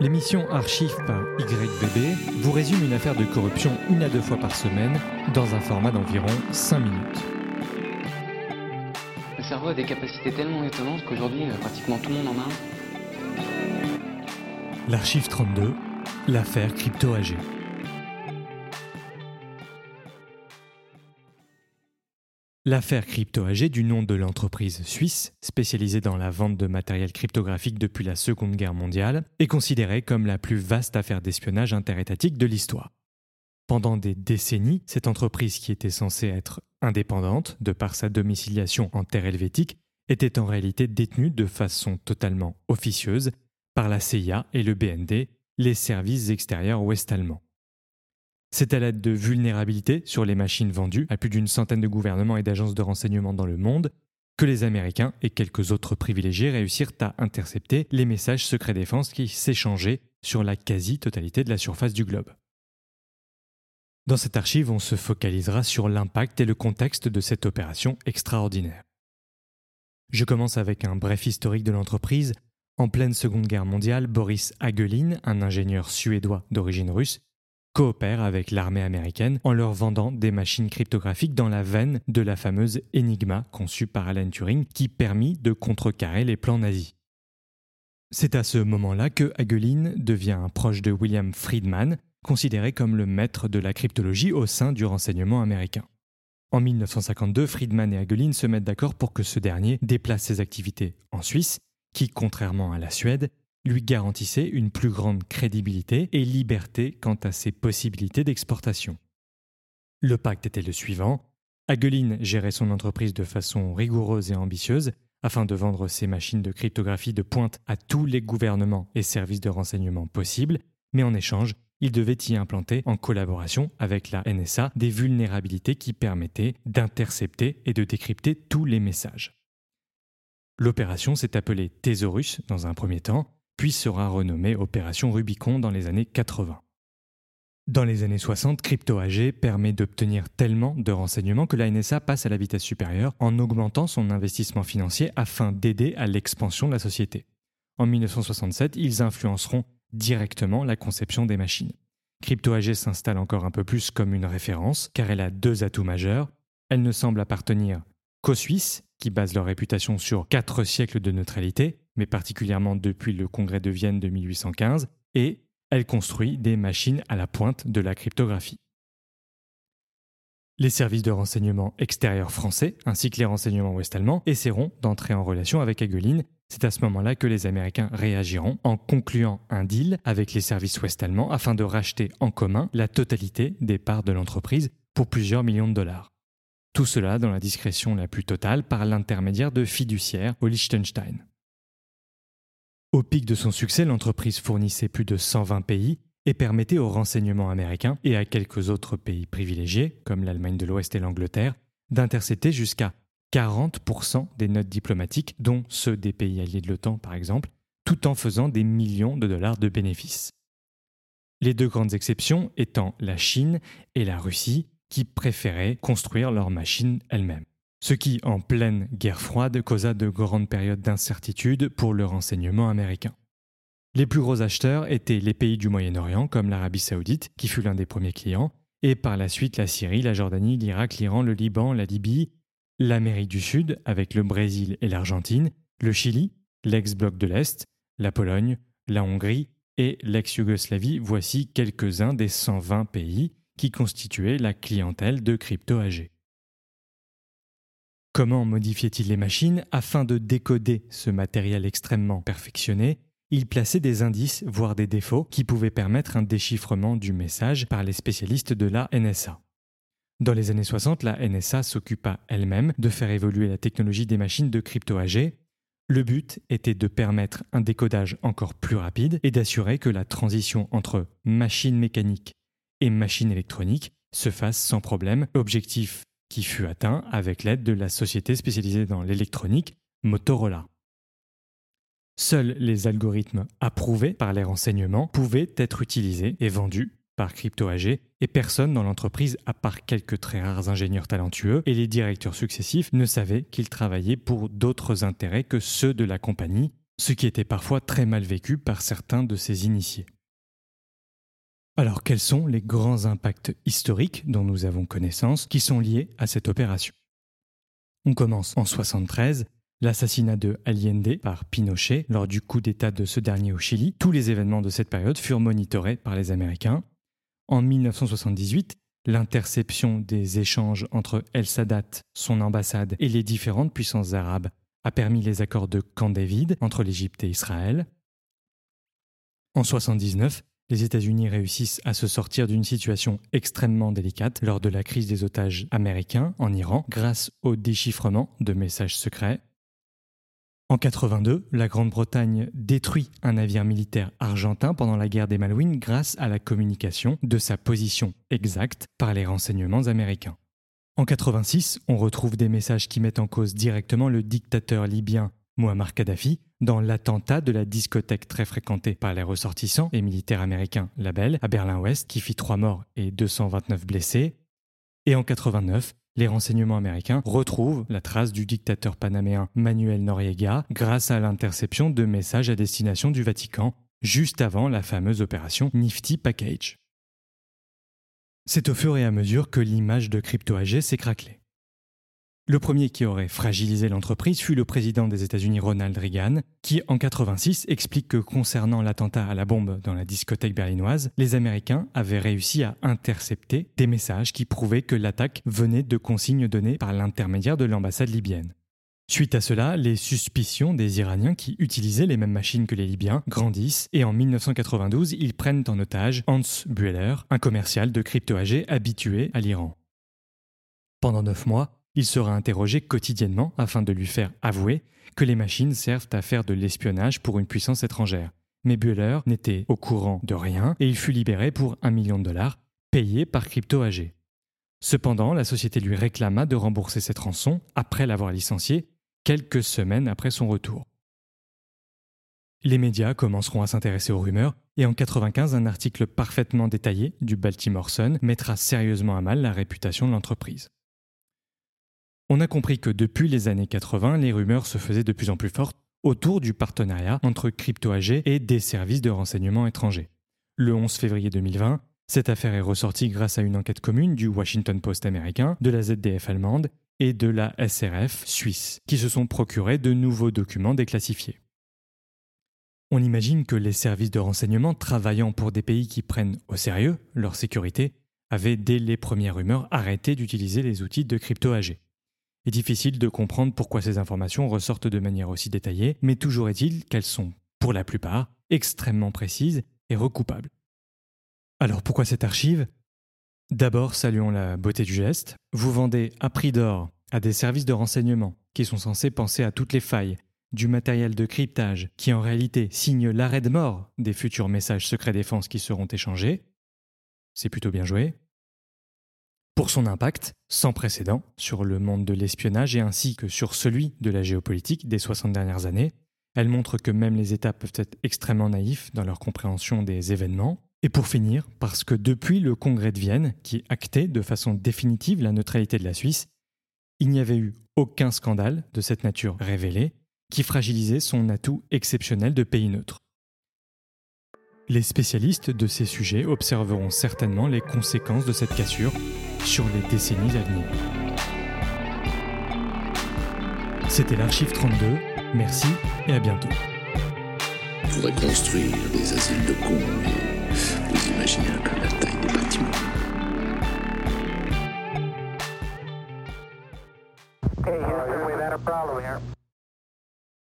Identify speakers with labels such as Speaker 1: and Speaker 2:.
Speaker 1: L'émission Archive par YBB vous résume une affaire de corruption une à deux fois par semaine dans un format d'environ 5 minutes.
Speaker 2: Le cerveau a des capacités tellement étonnantes qu'aujourd'hui, euh, pratiquement tout le monde en a un.
Speaker 1: L'Archive 32, l'affaire Crypto AG. L'affaire Crypto AG du nom de l'entreprise suisse, spécialisée dans la vente de matériel cryptographique depuis la Seconde Guerre mondiale, est considérée comme la plus vaste affaire d'espionnage interétatique de l'histoire. Pendant des décennies, cette entreprise qui était censée être indépendante de par sa domiciliation en terre helvétique était en réalité détenue de façon totalement officieuse par la CIA et le BND, les services extérieurs ouest-allemands. C'est à l'aide de vulnérabilités sur les machines vendues à plus d'une centaine de gouvernements et d'agences de renseignement dans le monde que les Américains et quelques autres privilégiés réussirent à intercepter les messages secrets défense qui s'échangeaient sur la quasi-totalité de la surface du globe. Dans cette archive, on se focalisera sur l'impact et le contexte de cette opération extraordinaire. Je commence avec un bref historique de l'entreprise. En pleine Seconde Guerre mondiale, Boris Hagelin, un ingénieur suédois d'origine russe, coopère avec l'armée américaine en leur vendant des machines cryptographiques dans la veine de la fameuse Enigma conçue par Alan Turing qui permit de contrecarrer les plans nazis. C'est à ce moment-là que Hagelin devient un proche de William Friedman, considéré comme le maître de la cryptologie au sein du renseignement américain. En 1952, Friedman et Hagelin se mettent d'accord pour que ce dernier déplace ses activités en Suisse, qui, contrairement à la Suède, lui garantissait une plus grande crédibilité et liberté quant à ses possibilités d'exportation. Le pacte était le suivant. Hagelin gérait son entreprise de façon rigoureuse et ambitieuse afin de vendre ses machines de cryptographie de pointe à tous les gouvernements et services de renseignement possibles, mais en échange, il devait y implanter, en collaboration avec la NSA, des vulnérabilités qui permettaient d'intercepter et de décrypter tous les messages. L'opération s'est appelée Thesaurus dans un premier temps, puis sera renommée Opération Rubicon dans les années 80. Dans les années 60, Crypto AG permet d'obtenir tellement de renseignements que la NSA passe à la vitesse supérieure en augmentant son investissement financier afin d'aider à l'expansion de la société. En 1967, ils influenceront directement la conception des machines. Crypto AG s'installe encore un peu plus comme une référence car elle a deux atouts majeurs. Elle ne semble appartenir qu'aux Suisses, qui basent leur réputation sur quatre siècles de neutralité, mais particulièrement depuis le Congrès de Vienne de 1815, et elle construit des machines à la pointe de la cryptographie. Les services de renseignement extérieurs français ainsi que les renseignements ouest-allemands essaieront d'entrer en relation avec Hagelin. C'est à ce moment-là que les Américains réagiront en concluant un deal avec les services ouest-allemands afin de racheter en commun la totalité des parts de l'entreprise pour plusieurs millions de dollars. Tout cela dans la discrétion la plus totale par l'intermédiaire de fiduciaires au Liechtenstein. Au pic de son succès, l'entreprise fournissait plus de 120 pays et permettait aux renseignements américains et à quelques autres pays privilégiés, comme l'Allemagne de l'Ouest et l'Angleterre, d'intercepter jusqu'à 40% des notes diplomatiques, dont ceux des pays alliés de l'OTAN par exemple, tout en faisant des millions de dollars de bénéfices. Les deux grandes exceptions étant la Chine et la Russie, qui préféraient construire leurs machines elles-mêmes ce qui, en pleine guerre froide, causa de grandes périodes d'incertitude pour le renseignement américain. Les plus gros acheteurs étaient les pays du Moyen-Orient, comme l'Arabie saoudite, qui fut l'un des premiers clients, et par la suite la Syrie, la Jordanie, l'Irak, l'Iran, le Liban, la Libye, l'Amérique du Sud, avec le Brésil et l'Argentine, le Chili, l'ex-bloc de l'Est, la Pologne, la Hongrie et l'ex-Yougoslavie, voici quelques-uns des 120 pays qui constituaient la clientèle de Crypto AG. Comment modifiait-il les machines afin de décoder ce matériel extrêmement perfectionné? Il plaçait des indices, voire des défauts, qui pouvaient permettre un déchiffrement du message par les spécialistes de la NSA. Dans les années 60, la NSA s'occupa elle-même de faire évoluer la technologie des machines de crypto AG. Le but était de permettre un décodage encore plus rapide et d'assurer que la transition entre machine mécanique et machine électronique se fasse sans problème. Objectif qui fut atteint avec l'aide de la société spécialisée dans l'électronique Motorola. Seuls les algorithmes approuvés par les renseignements pouvaient être utilisés et vendus par Crypto AG et personne dans l'entreprise, à part quelques très rares ingénieurs talentueux et les directeurs successifs, ne savait qu'ils travaillaient pour d'autres intérêts que ceux de la compagnie ce qui était parfois très mal vécu par certains de ses initiés. Alors quels sont les grands impacts historiques dont nous avons connaissance qui sont liés à cette opération? On commence en 73 l'assassinat de Allende par Pinochet lors du coup d'État de ce dernier au Chili. Tous les événements de cette période furent monitorés par les Américains. En 1978, l'interception des échanges entre El Sadat, son ambassade et les différentes puissances arabes a permis les accords de Camp David entre l'Égypte et Israël. En 1979, les États-Unis réussissent à se sortir d'une situation extrêmement délicate lors de la crise des otages américains en Iran grâce au déchiffrement de messages secrets. En 82, la Grande-Bretagne détruit un navire militaire argentin pendant la guerre des Malouines grâce à la communication de sa position exacte par les renseignements américains. En 86, on retrouve des messages qui mettent en cause directement le dictateur libyen Muammar Kadhafi dans l'attentat de la discothèque très fréquentée par les ressortissants et militaires américains Label à Berlin-Ouest qui fit trois morts et 229 blessés. Et en 89, les renseignements américains retrouvent la trace du dictateur panaméen Manuel Noriega grâce à l'interception de messages à destination du Vatican juste avant la fameuse opération Nifty Package. C'est au fur et à mesure que l'image de CryptoAG s'est craquelée. Le premier qui aurait fragilisé l'entreprise fut le président des États-Unis Ronald Reagan, qui en 86 explique que concernant l'attentat à la bombe dans la discothèque berlinoise, les Américains avaient réussi à intercepter des messages qui prouvaient que l'attaque venait de consignes données par l'intermédiaire de l'ambassade libyenne. Suite à cela, les suspicions des Iraniens qui utilisaient les mêmes machines que les Libyens grandissent et en 1992, ils prennent en otage Hans Bueller, un commercial de crypto-AG habitué à l'Iran. Pendant neuf mois, il sera interrogé quotidiennement afin de lui faire avouer que les machines servent à faire de l'espionnage pour une puissance étrangère. Mais Bueller n'était au courant de rien et il fut libéré pour un million de dollars, payé par Crypto AG. Cependant, la société lui réclama de rembourser cette rançon après l'avoir licencié, quelques semaines après son retour. Les médias commenceront à s'intéresser aux rumeurs et en 1995, un article parfaitement détaillé du Baltimore Sun mettra sérieusement à mal la réputation de l'entreprise. On a compris que depuis les années 80, les rumeurs se faisaient de plus en plus fortes autour du partenariat entre Crypto AG et des services de renseignement étrangers. Le 11 février 2020, cette affaire est ressortie grâce à une enquête commune du Washington Post américain, de la ZDF allemande et de la SRF suisse, qui se sont procurés de nouveaux documents déclassifiés. On imagine que les services de renseignement travaillant pour des pays qui prennent au sérieux leur sécurité avaient dès les premières rumeurs arrêté d'utiliser les outils de Crypto AG. Il difficile de comprendre pourquoi ces informations ressortent de manière aussi détaillée, mais toujours est-il qu'elles sont, pour la plupart, extrêmement précises et recoupables. Alors pourquoi cette archive? D'abord, saluons la beauté du geste. Vous vendez à prix d'or à des services de renseignement qui sont censés penser à toutes les failles, du matériel de cryptage qui en réalité signe l'arrêt de mort des futurs messages secrets défense qui seront échangés. C'est plutôt bien joué pour son impact sans précédent sur le monde de l'espionnage et ainsi que sur celui de la géopolitique des 60 dernières années. Elle montre que même les États peuvent être extrêmement naïfs dans leur compréhension des événements. Et pour finir, parce que depuis le Congrès de Vienne, qui actait de façon définitive la neutralité de la Suisse, il n'y avait eu aucun scandale de cette nature révélé qui fragilisait son atout exceptionnel de pays neutre. Les spécialistes de ces sujets observeront certainement les conséquences de cette cassure sur les décennies à venir. C'était l'Archive 32, merci et à bientôt.
Speaker 3: On pourrait construire des asiles de cons, mais vous imaginez un peu la taille des bâtiments.
Speaker 4: Okay,